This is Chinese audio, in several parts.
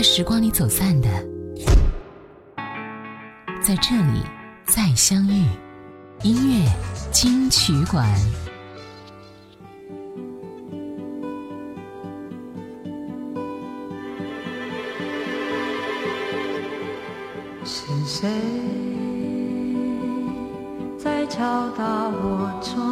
在时光里走散的，在这里再相遇。音乐金曲馆。是谁在敲打我窗？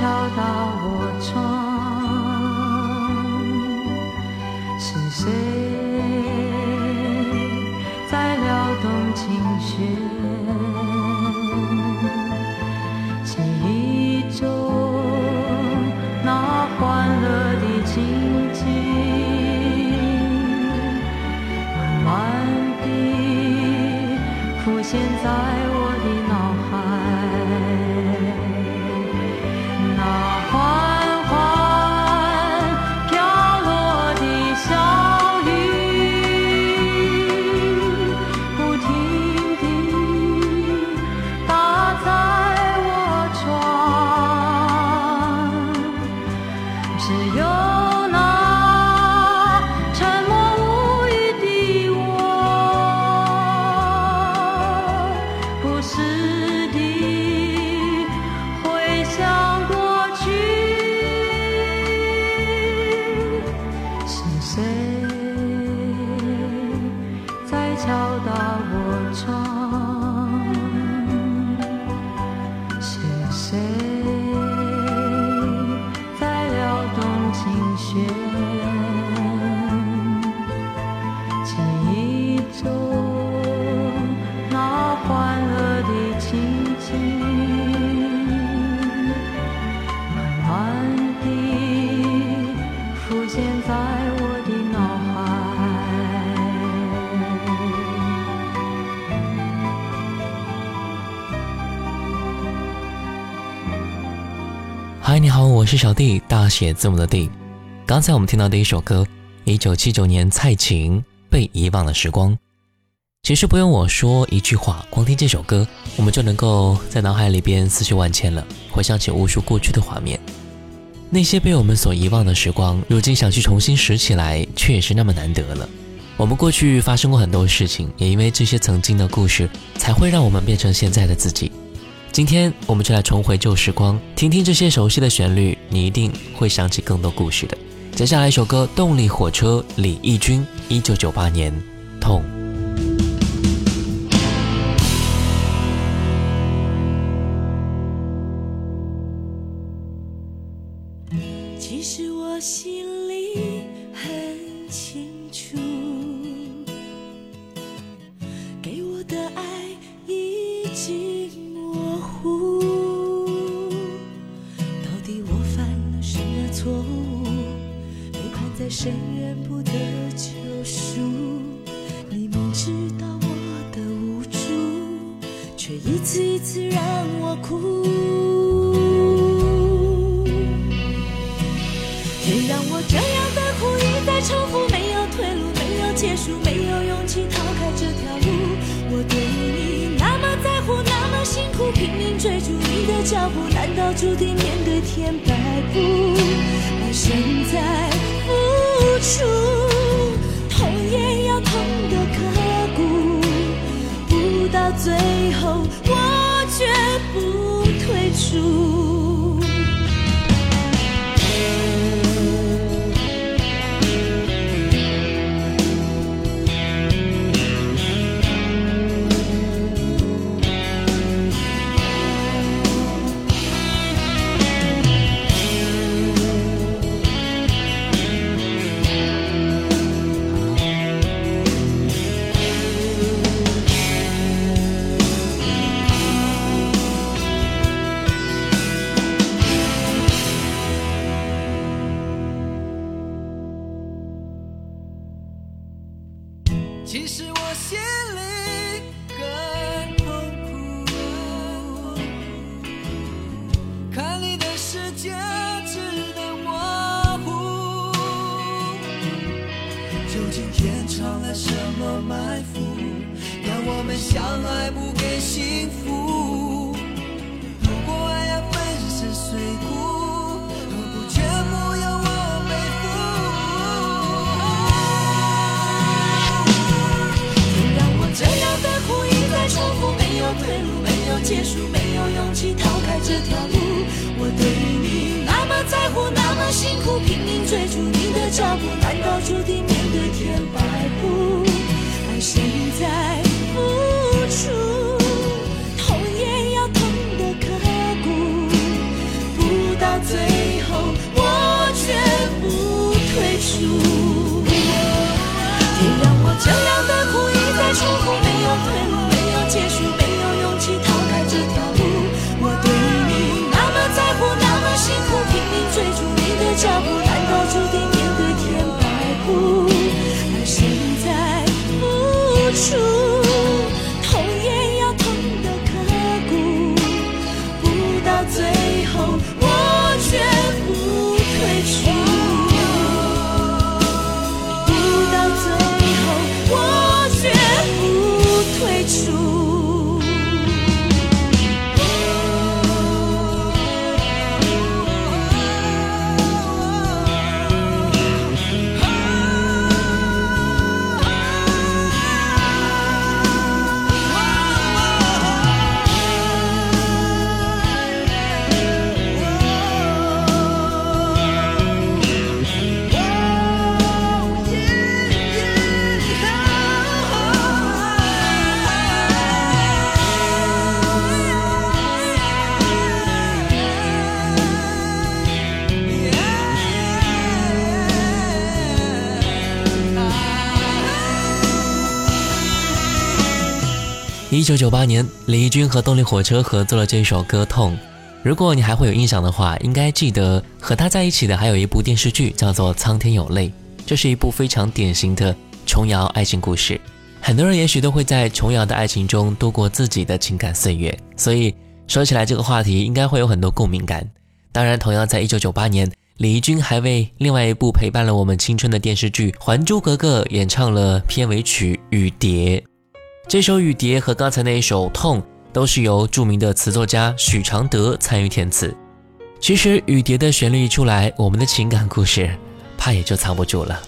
敲打我窗？是谁在撩动琴弦？是小弟，大写字母的弟。刚才我们听到的一首歌，一九七九年蔡琴《被遗忘的时光》。其实不用我说一句话，光听这首歌，我们就能够在脑海里边思绪万千了，回想起无数过去的画面。那些被我们所遗忘的时光，如今想去重新拾起来，却也是那么难得了。我们过去发生过很多事情，也因为这些曾经的故事，才会让我们变成现在的自己。今天我们就来重回旧时光，听听这些熟悉的旋律，你一定会想起更多故事的。接下来一首歌，动力火车，李翊君，一九九八年，《痛》。一次一次让我哭。天让我这样的苦一再重复，没有退路，没有结束，没有勇气逃开这条路。我对你那么在乎，那么辛苦，拼命追逐你的脚步，难道注定面对天摆布？而身在付出，痛也要痛得刻骨，不到最后退苦，拼命追逐你的脚步，难道注定脚步，一九九八年，李翊君和动力火车合作了这首歌《痛》。如果你还会有印象的话，应该记得和他在一起的还有一部电视剧，叫做《苍天有泪》。这是一部非常典型的琼瑶爱情故事。很多人也许都会在琼瑶的爱情中度过自己的情感岁月，所以说起来这个话题应该会有很多共鸣感。当然，同样在一九九八年，李翊君还为另外一部陪伴了我们青春的电视剧《还珠格格》演唱了片尾曲《雨蝶》。这首《雨蝶》和刚才那一首《痛》都是由著名的词作家许常德参与填词。其实《雨蝶》的旋律一出来，我们的情感故事怕也就藏不住了。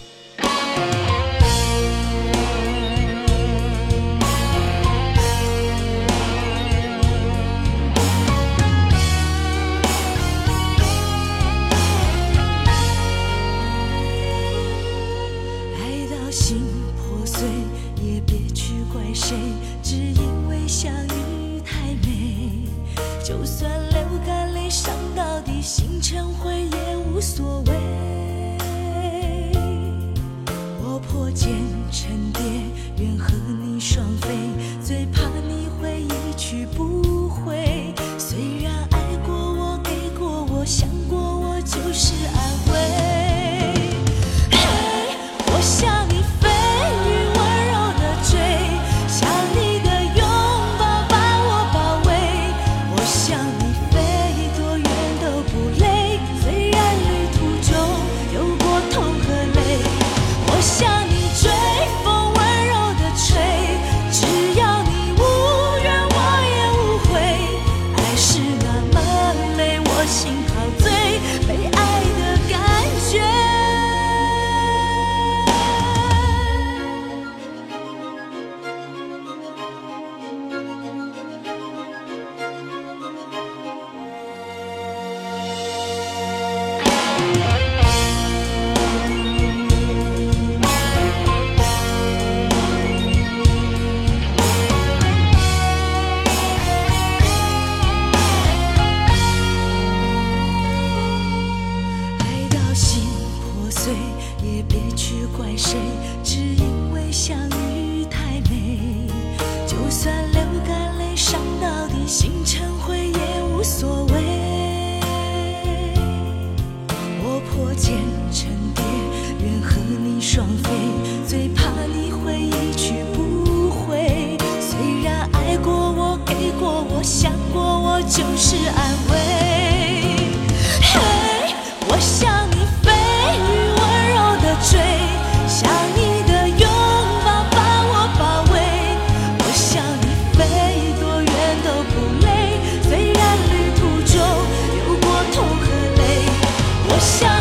笑。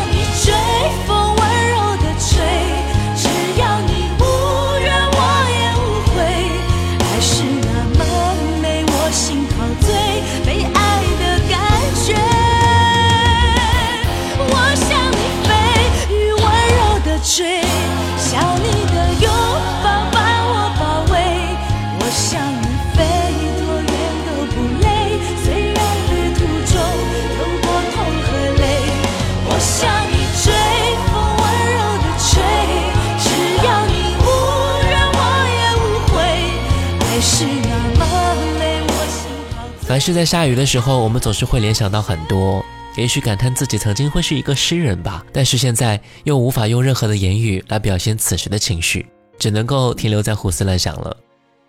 是在下雨的时候，我们总是会联想到很多，也许感叹自己曾经会是一个诗人吧。但是现在又无法用任何的言语来表现此时的情绪，只能够停留在胡思乱想了。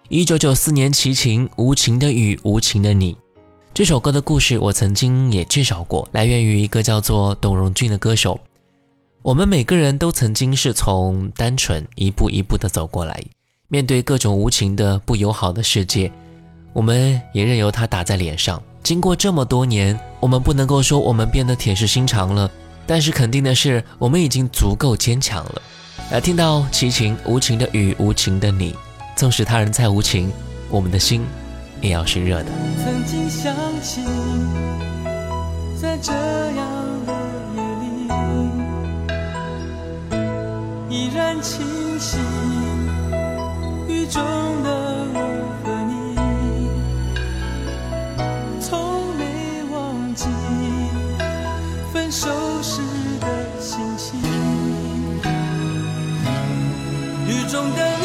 一九九四年，齐秦《无情的雨，无情的你》这首歌的故事，我曾经也介绍过，来源于一个叫做董荣俊的歌手。我们每个人都曾经是从单纯一步一步的走过来，面对各种无情的不友好的世界，我们也任由它打在脸上。经过这么多年，我们不能够说我们变得铁石心肠了，但是肯定的是，我们已经足够坚强了。来听到齐秦《无情的雨，无情的你》，纵使他人再无情，我们的心也要是热的。曾经想起，在这样的夜里，依然清晰雨中的收拾的心情。雨中的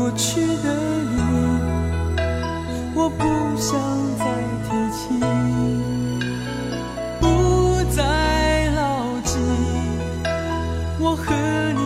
过去的你，我不想再提起，不再牢记我和你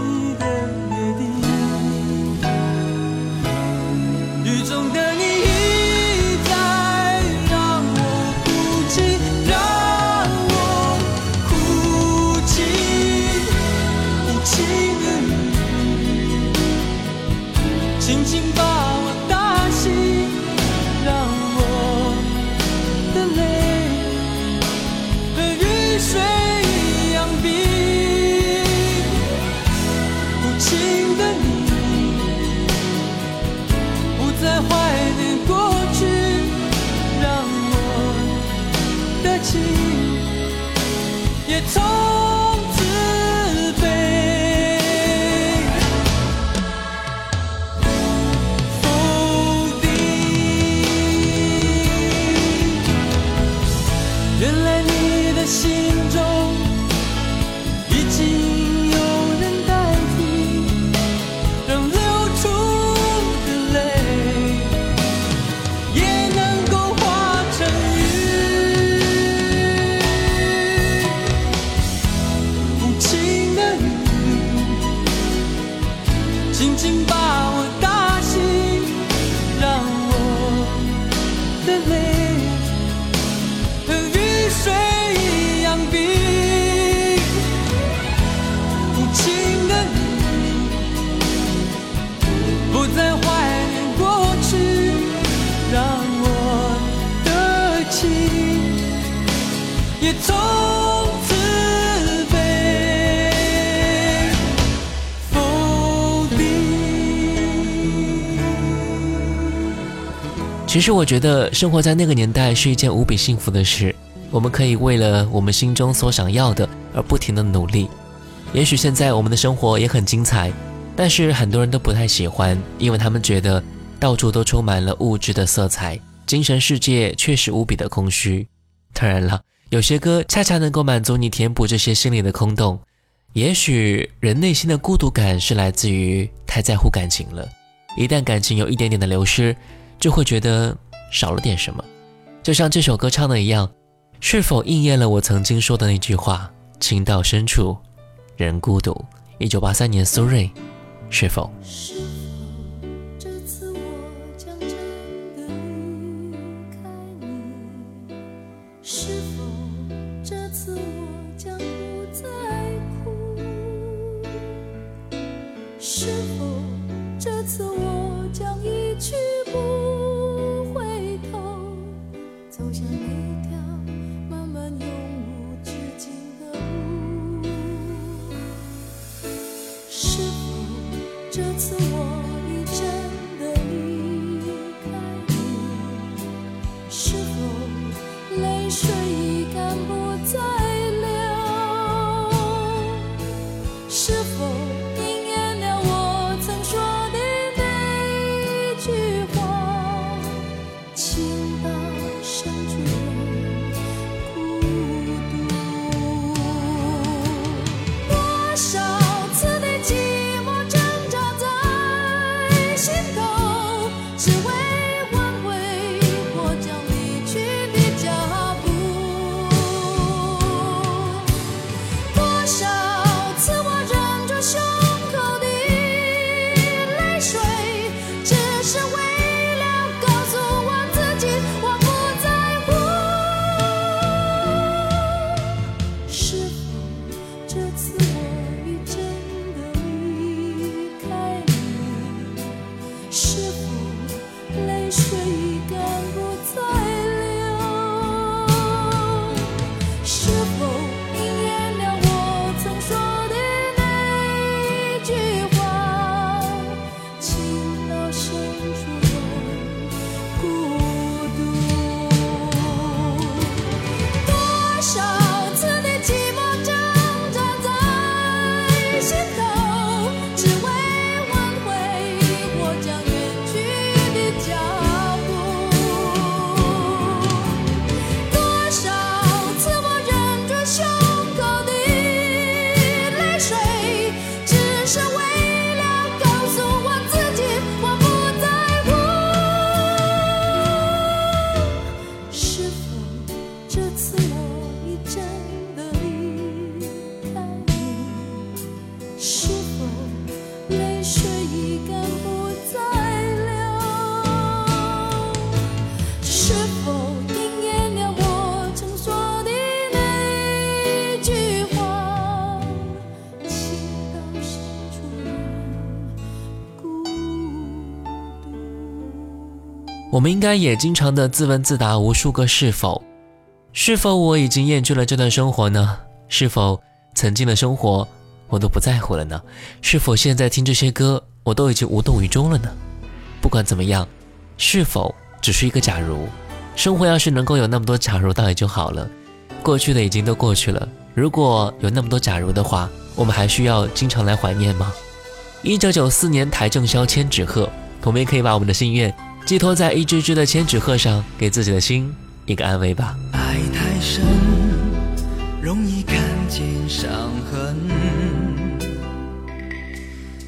其实我觉得生活在那个年代是一件无比幸福的事，我们可以为了我们心中所想要的而不停的努力。也许现在我们的生活也很精彩，但是很多人都不太喜欢，因为他们觉得到处都充满了物质的色彩，精神世界确实无比的空虚。当然了，有些歌恰恰能够满足你填补这些心里的空洞。也许人内心的孤独感是来自于太在乎感情了，一旦感情有一点点的流失，就会觉得少了点什么。就像这首歌唱的一样，是否应验了我曾经说的那句话：“情到深处人孤独。”一九八三年苏芮，是否？是我们应该也经常的自问自答无数个是否，是否我已经厌倦了这段生活呢？是否曾经的生活我都不在乎了呢？是否现在听这些歌我都已经无动于衷了呢？不管怎么样，是否只是一个假如？生活要是能够有那么多假如，倒也就好了。过去的已经都过去了，如果有那么多假如的话，我们还需要经常来怀念吗？一九九四年台正宵千纸鹤，我们也可以把我们的心愿寄托在一只只的千纸鹤上，给自己的心一个安慰吧。爱太深，容易看见伤痕；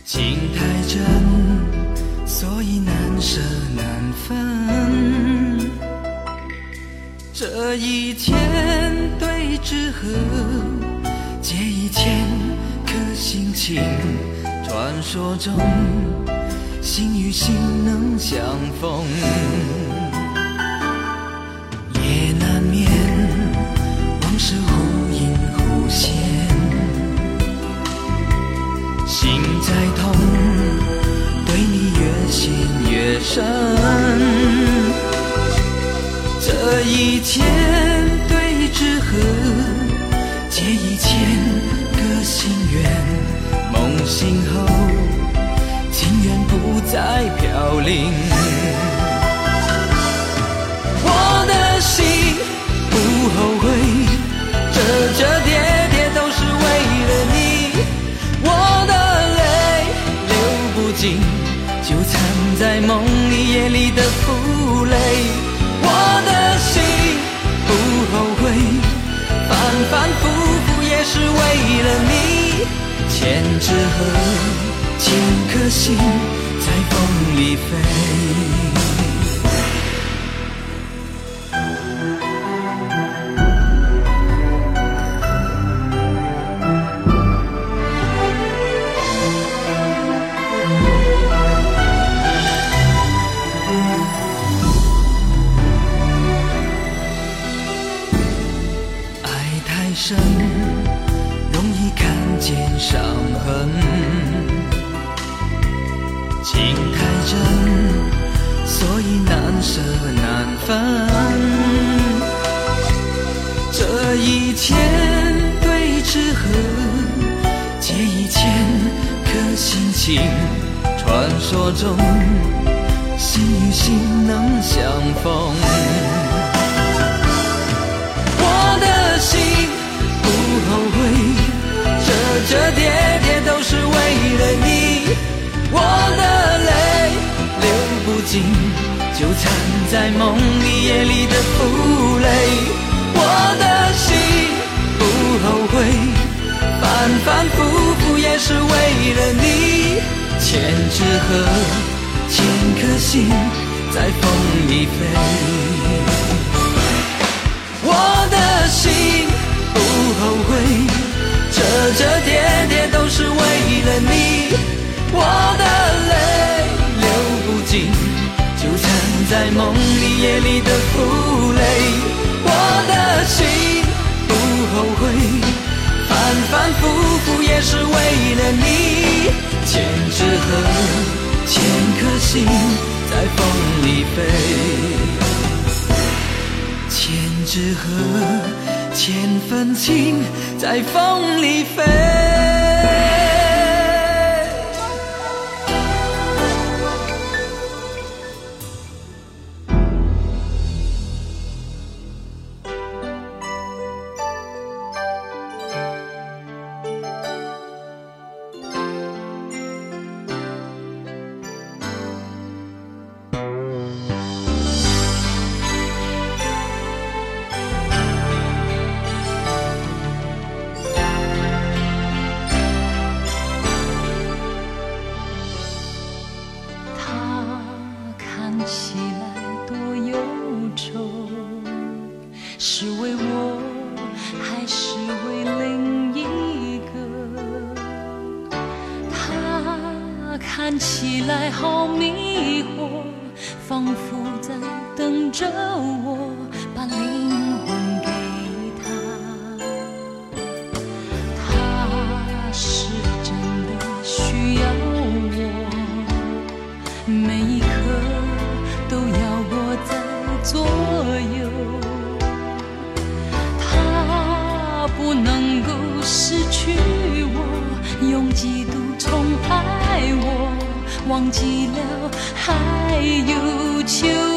情太真，所以难舍难分。这一千对纸鹤，借一千颗心情。传说中，心与心能相逢。夜难眠往事忽隐忽现，心在痛，对你越陷越深。凋零。我的心不后悔，折折叠叠都是为了你。我的泪流不尽，就藏在梦里夜里的负累。我的心不后悔，反反复复也是为了你。千纸鹤，千颗心风里飞。在梦里夜里的负累。我的心不后悔，反反复复也是为了你。千纸鹤，千颗心在风里飞。我的心不后悔，折折叠叠都是为了你。我的泪，在梦里夜里的负累。我的心不后悔，反反复复也是为了你。千纸鹤，千颗心在风里飞。千纸鹤，千份情在风里飞。忘记了还有秋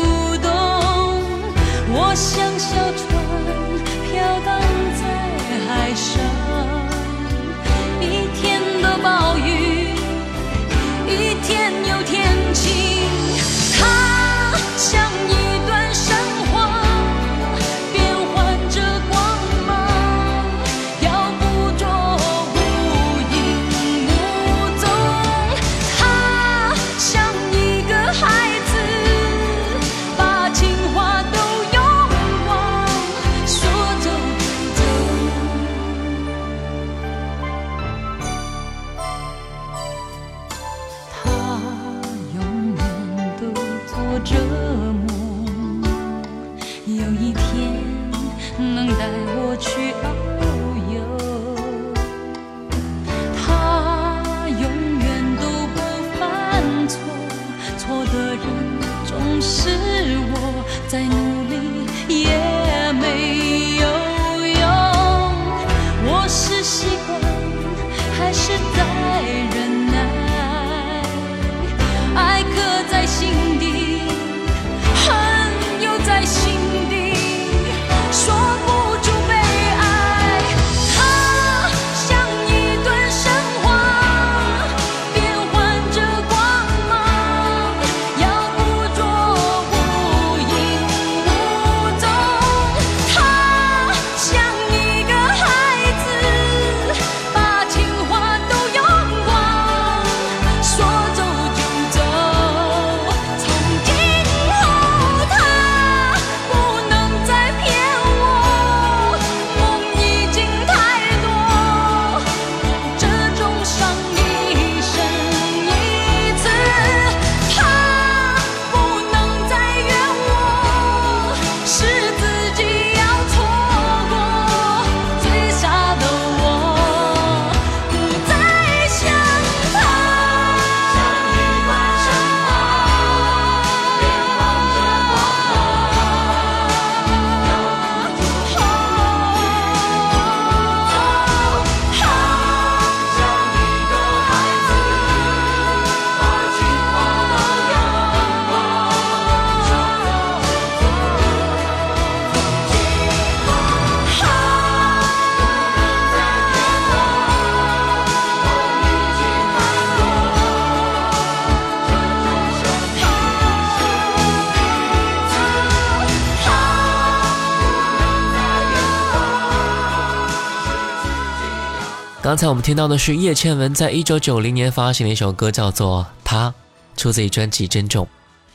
刚才我们听到的是叶倩文在一九九零年发行的一首歌，叫做《她》，出自于专辑《珍重》。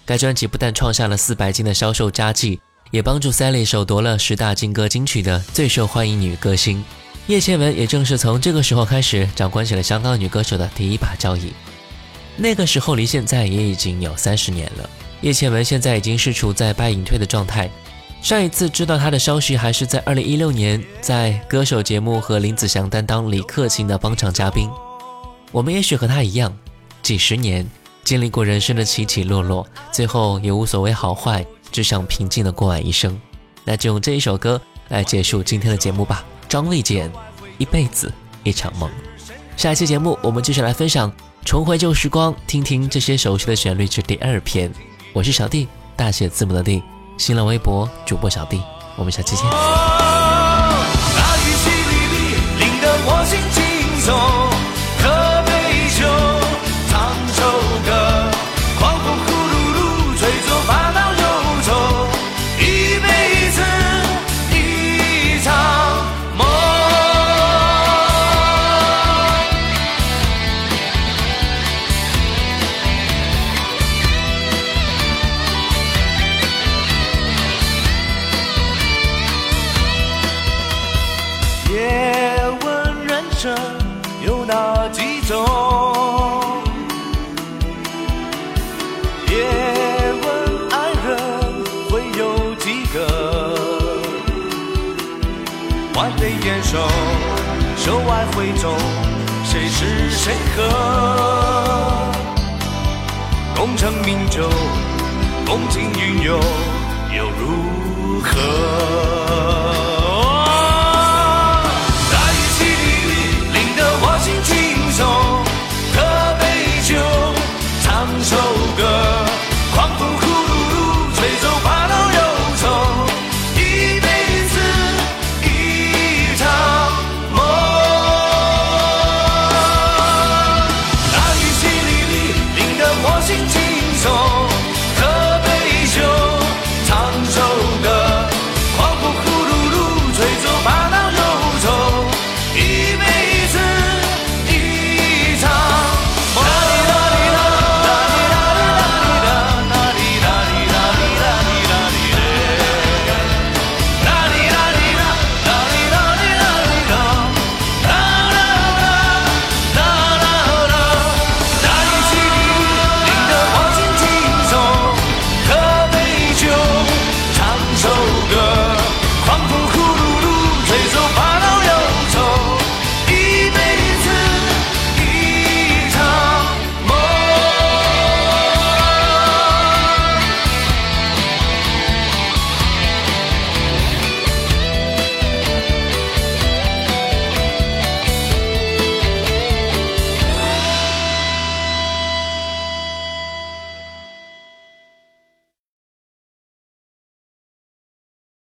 该专辑不但创下了四百金的销售佳绩，也帮助 Sally 首夺了十大金歌金曲的最受欢迎女歌星。叶倩文也正是从这个时候开始，掌管起了香港女歌手的第一把交椅。那个时候离现在也已经有三十年了，叶倩文现在已经是处在败隐退的状态。上一次知道他的消息还是在二零一六年，在歌手节目和林子祥担当李克勤的帮场嘉宾。我们也许和他一样，几十年经历过人生的起起落落，最后也无所谓好坏，只想平静的过完一生。那就用这一首歌来结束今天的节目吧。张卫健，一辈子一场梦。下一期节目我们继续来分享。重回旧时光，听听这些熟悉的旋律之第二篇。我是小弟，大写字母的弟，新浪微博主播小弟，我们下期见。大雨淅沥沥，淋得我心轻松。中。别问爱人会有几个，万得烟熟，手外回走，谁是谁何？功成名就，功成云游，又如何？